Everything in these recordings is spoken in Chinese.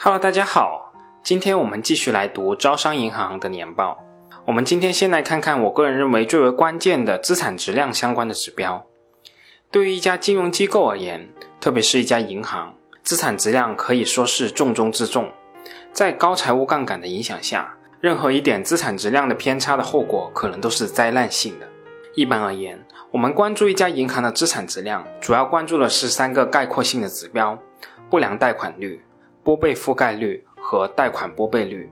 Hello，大家好，今天我们继续来读招商银行的年报。我们今天先来看看我个人认为最为关键的资产质量相关的指标。对于一家金融机构而言，特别是一家银行，资产质量可以说是重中之重。在高财务杠杆的影响下，任何一点资产质量的偏差的后果，可能都是灾难性的。一般而言，我们关注一家银行的资产质量，主要关注的是三个概括性的指标：不良贷款率、拨备覆盖率和贷款拨备率。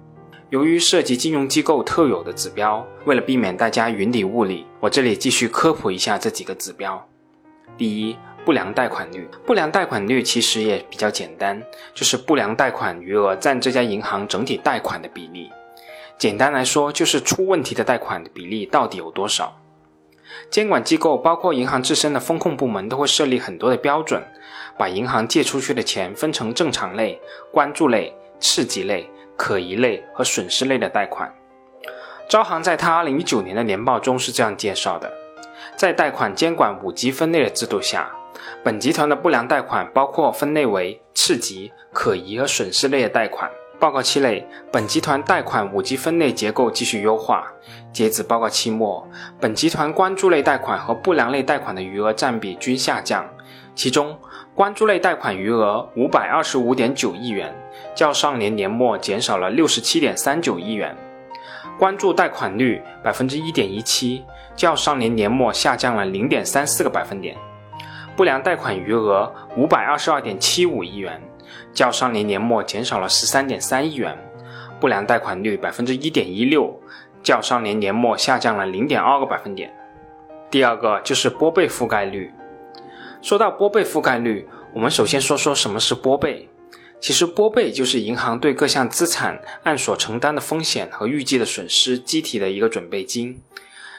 由于涉及金融机构特有的指标，为了避免大家云里雾里，我这里继续科普一下这几个指标。第一，不良贷款率。不良贷款率其实也比较简单，就是不良贷款余额占这家银行整体贷款的比例。简单来说，就是出问题的贷款的比例到底有多少？监管机构包括银行自身的风控部门都会设立很多的标准，把银行借出去的钱分成正常类、关注类、次级类、可疑类和损失类的贷款。招行在他2019年的年报中是这样介绍的：在贷款监管五级分类的制度下，本集团的不良贷款包括分类为次级、可疑和损失类的贷款。报告期内，本集团贷款五级分类结构继续优化。截止报告期末，本集团关注类贷款和不良类贷款的余额占比均下降。其中，关注类贷款余额五百二十五点九亿元，较上年年末减少了六十七点三九亿元；关注贷款率百分之一点一七，较上年年末下降了零点三四个百分点；不良贷款余额五百二十二点七五亿元。较上年年末减少了十三点三亿元，不良贷款率百分之一点一六，较上年年末下降了零点二个百分点。第二个就是拨备覆盖率。说到拨备覆盖率，我们首先说说什么是拨备。其实拨备就是银行对各项资产按所承担的风险和预计的损失计提的一个准备金。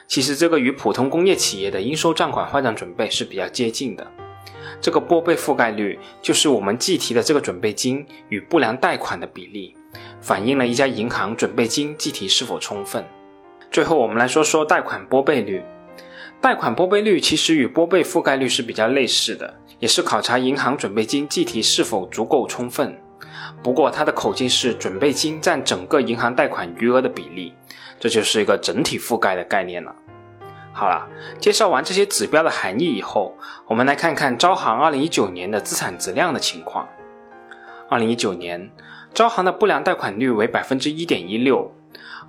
其实这个与普通工业企业的应收账款坏账准备是比较接近的。这个拨备覆盖率就是我们计提的这个准备金与不良贷款的比例，反映了一家银行准备金计提是否充分。最后，我们来说说贷款拨备率。贷款拨备率其实与拨备覆盖率是比较类似的，也是考察银行准备金计提是否足够充分。不过，它的口径是准备金占整个银行贷款余额的比例，这就是一个整体覆盖的概念了。好了，介绍完这些指标的含义以后，我们来看看招行2019年的资产质量的情况。2019年，招行的不良贷款率为百分之一点一六，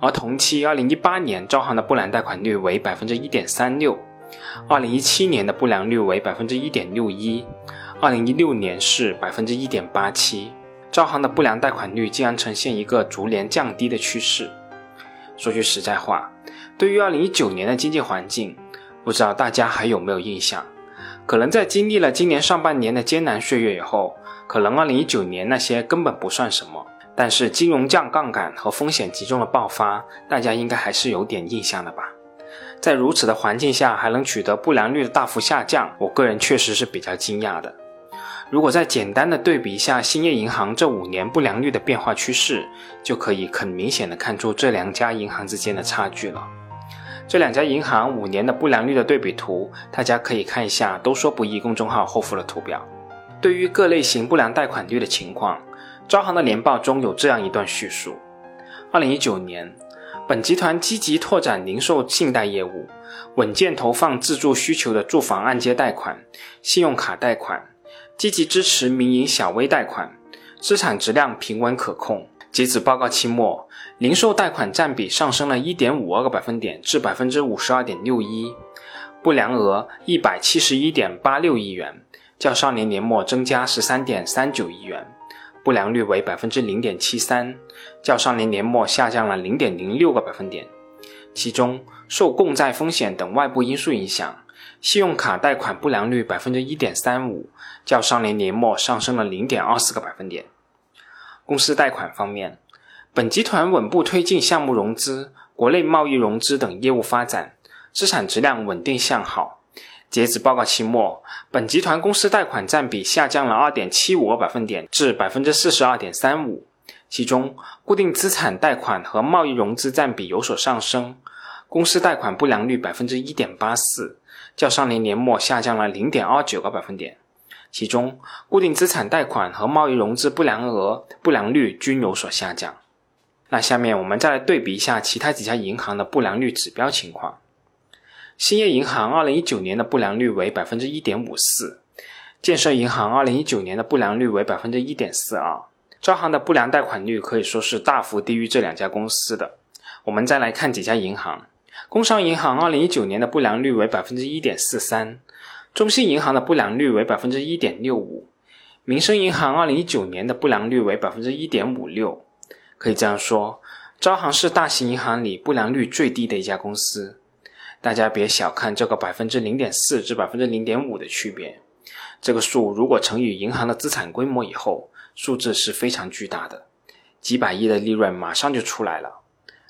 而同期2018年招行的不良贷款率为百分之一点三六，2017年的不良率为百分之一点六一，2016年是百分之一点八七。招行的不良贷款率竟然呈现一个逐年降低的趋势。说句实在话。对于二零一九年的经济环境，不知道大家还有没有印象？可能在经历了今年上半年的艰难岁月以后，可能二零一九年那些根本不算什么。但是金融降杠杆和风险集中的爆发，大家应该还是有点印象的吧？在如此的环境下还能取得不良率的大幅下降，我个人确实是比较惊讶的。如果再简单的对比一下兴业银行这五年不良率的变化趋势，就可以很明显的看出这两家银行之间的差距了。这两家银行五年的不良率的对比图，大家可以看一下“都说不易”公众号后附的图表。对于各类型不良贷款率的情况，招行的年报中有这样一段叙述：二零一九年，本集团积极拓展零售信贷业务，稳健投放自住需求的住房按揭贷款、信用卡贷款，积极支持民营小微贷款，资产质量平稳可控。截止报告期末，零售贷款占比上升了1.52个百分点至52.61%，不良额171.86亿元，较上年年末增加13.39亿元，不良率为0.73%，较上年年末下降了0.06个百分点。其中，受共债风险等外部因素影响，信用卡贷款不良率1.35%，较上年年末上升了0.24个百分点。公司贷款方面，本集团稳步推进项目融资、国内贸易融资等业务发展，资产质量稳定向好。截止报告期末，本集团公司贷款占比下降了二点七五个百分点至百分之四十二点三五，其中固定资产贷款和贸易融资占比有所上升。公司贷款不良率百分之一点八四，较上年年末下降了零点二九个百分点。其中固定资产贷款和贸易融资不良额不良率均有所下降。那下面我们再来对比一下其他几家银行的不良率指标情况。兴业银行二零一九年的不良率为百分之一点五四，建设银行二零一九年的不良率为百分之一点四二。招行的不良贷款率可以说是大幅低于这两家公司的。我们再来看几家银行，工商银行二零一九年的不良率为百分之一点四三，中信银行的不良率为百分之一点六五，民生银行二零一九年的不良率为百分之一点五六。可以这样说，招行是大型银行里不良率最低的一家公司。大家别小看这个百分之零点四至百分之零点五的区别，这个数如果乘以银行的资产规模以后，数字是非常巨大的，几百亿的利润马上就出来了。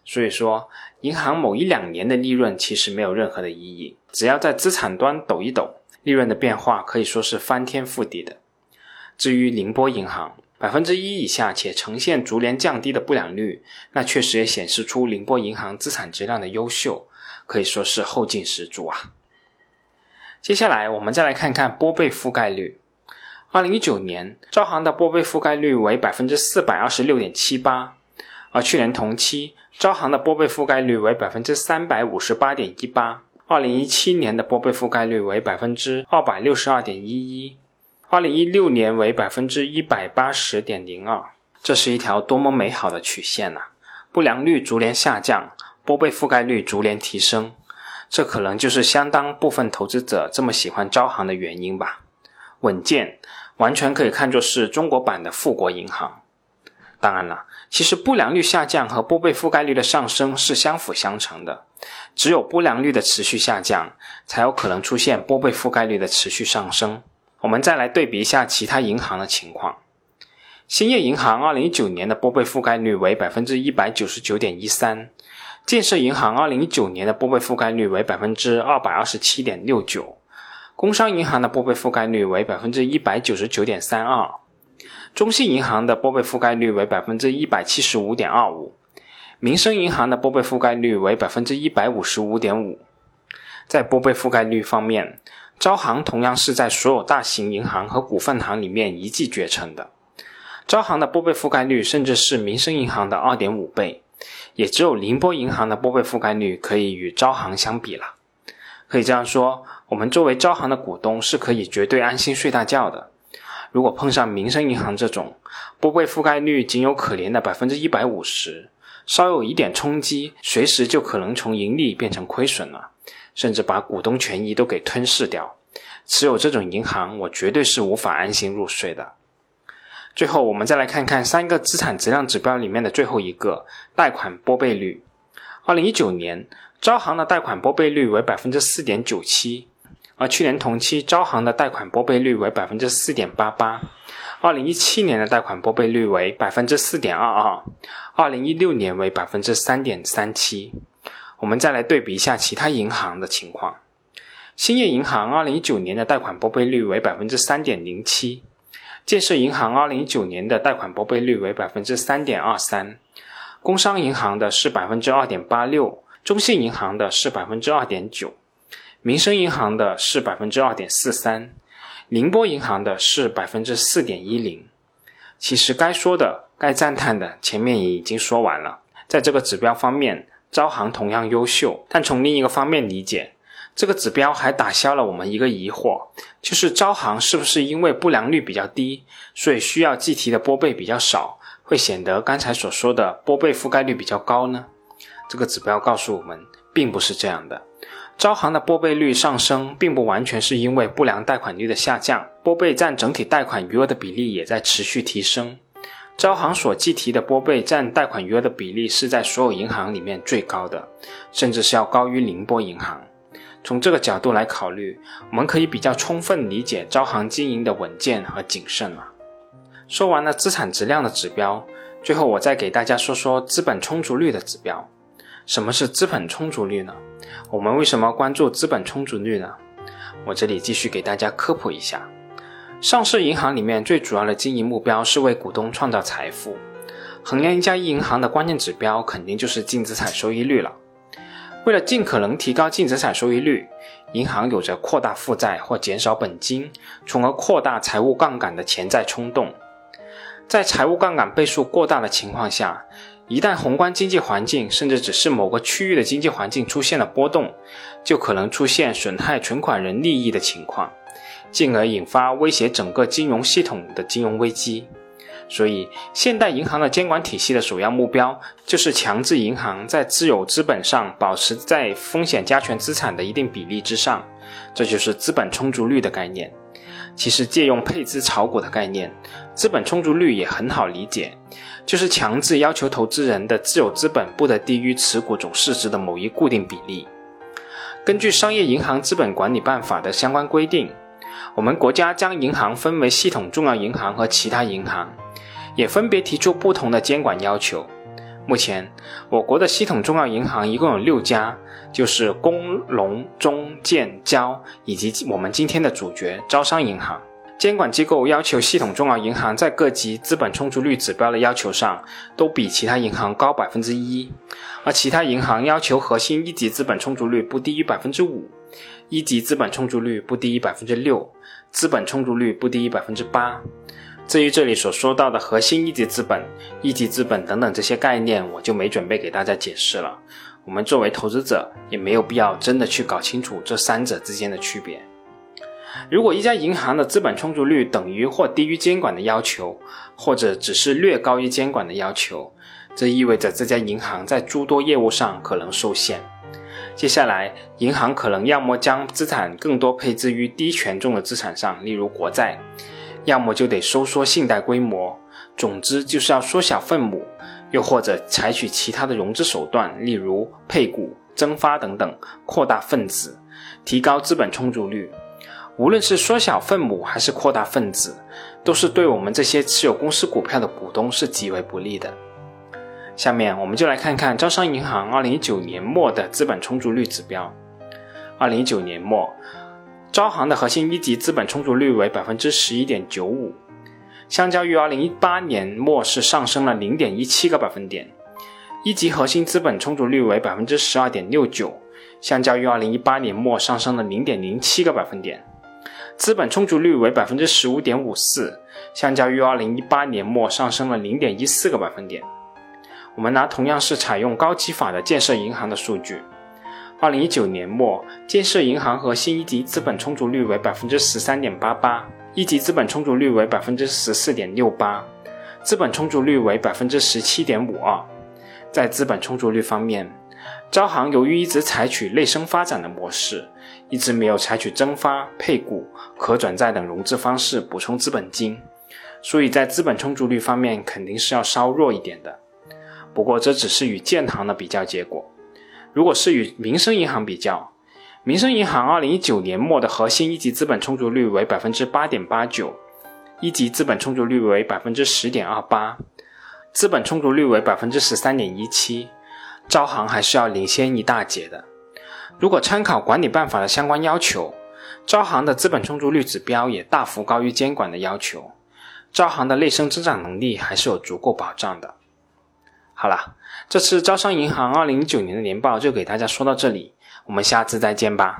所以说，银行某一两年的利润其实没有任何的意义，只要在资产端抖一抖，利润的变化可以说是翻天覆地的。至于宁波银行百分之一以下且呈现逐年降低的不良率，那确实也显示出宁波银行资产质量的优秀。可以说是后劲十足啊！接下来我们再来看看拨备覆盖率。二零一九年，招行的拨备覆盖率为百分之四百二十六点七八，而去年同期，招行的拨备覆盖率为百分之三百五十八点一八。二零一七年的拨备覆盖率为百分之二百六十二点一一，二零一六年为百分之一百八十点零二。这是一条多么美好的曲线呐！不良率逐年下降。拨备覆盖率逐年提升，这可能就是相当部分投资者这么喜欢招行的原因吧。稳健，完全可以看作是中国版的富国银行。当然了，其实不良率下降和拨备覆盖率的上升是相辅相成的。只有不良率的持续下降，才有可能出现拨备覆盖率的持续上升。我们再来对比一下其他银行的情况。兴业银行二零一九年的拨备覆盖率为百分之一百九十九点一三。建设银行二零一九年的拨备覆盖率为百分之二百二十七点六九，工商银行的拨备覆盖率为百分之一百九十九点三二，中信银行的拨备覆盖率为百分之一百七十五点二五，民生银行的拨备覆盖率为百分之一百五十五点五。在拨备覆盖率方面，招行同样是在所有大型银行和股份行里面一骑绝尘的，招行的拨备覆盖率甚至是民生银行的二点五倍。也只有宁波银行的拨备覆盖率可以与招行相比了。可以这样说，我们作为招行的股东是可以绝对安心睡大觉的。如果碰上民生银行这种拨备覆盖率仅有可怜的百分之一百五十，稍有一点冲击，随时就可能从盈利变成亏损了，甚至把股东权益都给吞噬掉。持有这种银行，我绝对是无法安心入睡的。最后，我们再来看看三个资产质量指标里面的最后一个贷款拨备率。二零一九年，招行的贷款拨备率为百分之四点九七，而去年同期招行的贷款拨备率为百分之四点八八。二零一七年的贷款拨备率为百分之四点二二，二零一六年为百分之三点三七。我们再来对比一下其他银行的情况。兴业银行二零一九年的贷款拨备率为百分之三点零七。建设银行二零一九年的贷款拨备率为百分之三点二三，工商银行的是百分之二点八六，中信银行的是百分之二点九，民生银行的是百分之二点四三，宁波银行的是百分之四点一零。其实该说的、该赞叹的，前面也已经说完了。在这个指标方面，招行同样优秀，但从另一个方面理解。这个指标还打消了我们一个疑惑，就是招行是不是因为不良率比较低，所以需要计提的拨备比较少，会显得刚才所说的拨备覆盖率比较高呢？这个指标告诉我们，并不是这样的。招行的拨备率上升，并不完全是因为不良贷款率的下降，拨备占整体贷款余额的比例也在持续提升。招行所计提的拨备占贷款余额的比例是在所有银行里面最高的，甚至是要高于宁波银行。从这个角度来考虑，我们可以比较充分理解招行经营的稳健和谨慎了。说完了资产质量的指标，最后我再给大家说说资本充足率的指标。什么是资本充足率呢？我们为什么关注资本充足率呢？我这里继续给大家科普一下。上市银行里面最主要的经营目标是为股东创造财富，衡量一家银行的关键指标肯定就是净资产收益率了。为了尽可能提高净资产收益率，银行有着扩大负债或减少本金，从而扩大财务杠杆的潜在冲动。在财务杠杆倍数过大的情况下，一旦宏观经济环境甚至只是某个区域的经济环境出现了波动，就可能出现损害存款人利益的情况，进而引发威胁整个金融系统的金融危机。所以，现代银行的监管体系的首要目标就是强制银行在自有资本上保持在风险加权资产的一定比例之上，这就是资本充足率的概念。其实，借用配资炒股的概念，资本充足率也很好理解，就是强制要求投资人的自有资本不得低于持股总市值的某一固定比例。根据《商业银行资本管理办法》的相关规定，我们国家将银行分为系统重要银行和其他银行，也分别提出不同的监管要求。目前，我国的系统重要银行一共有六家，就是工农中建交，以及我们今天的主角招商银行。监管机构要求系统重要银行在各级资本充足率指标的要求上，都比其他银行高百分之一，而其他银行要求核心一级资本充足率不低于百分之五，一级资本充足率不低于百分之六，资本充足率不低于百分之八。至于这里所说到的核心一级资本、一级资本等等这些概念，我就没准备给大家解释了。我们作为投资者，也没有必要真的去搞清楚这三者之间的区别。如果一家银行的资本充足率等于或低于监管的要求，或者只是略高于监管的要求，这意味着这家银行在诸多业务上可能受限。接下来，银行可能要么将资产更多配置于低权重的资产上，例如国债。要么就得收缩信贷规模，总之就是要缩小分母，又或者采取其他的融资手段，例如配股、增发等等，扩大分子，提高资本充足率。无论是缩小分母还是扩大分子，都是对我们这些持有公司股票的股东是极为不利的。下面我们就来看看招商银行2019年末的资本充足率指标。2019年末。招行的核心一级资本充足率为百分之十一点九五，相较于二零一八年末是上升了零点一七个百分点。一级核心资本充足率为百分之十二点六九，相较于二零一八年末上升了零点零七个百分点。资本充足率为百分之十五点五四，相较于二零一八年末上升了零点一四个百分点。我们拿同样是采用高级法的建设银行的数据。二零一九年末，建设银行核心一级资本充足率为百分之十三点八八，一级资本充足率为百分之十四点六八，资本充足率为百分之十七点五二。在资本充足率方面，招行由于一直采取内生发展的模式，一直没有采取增发、配股、可转债等融资方式补充资本金，所以在资本充足率方面肯定是要稍弱一点的。不过这只是与建行的比较结果。如果是与民生银行比较，民生银行二零一九年末的核心一级资本充足率为百分之八点八九，一级资本充足率为百分之十点二八，资本充足率为百分之十三点一七，招行还是要领先一大截的。如果参考管理办法的相关要求，招行的资本充足率指标也大幅高于监管的要求，招行的内生增长能力还是有足够保障的。好了，这次招商银行二零一九年的年报就给大家说到这里，我们下次再见吧。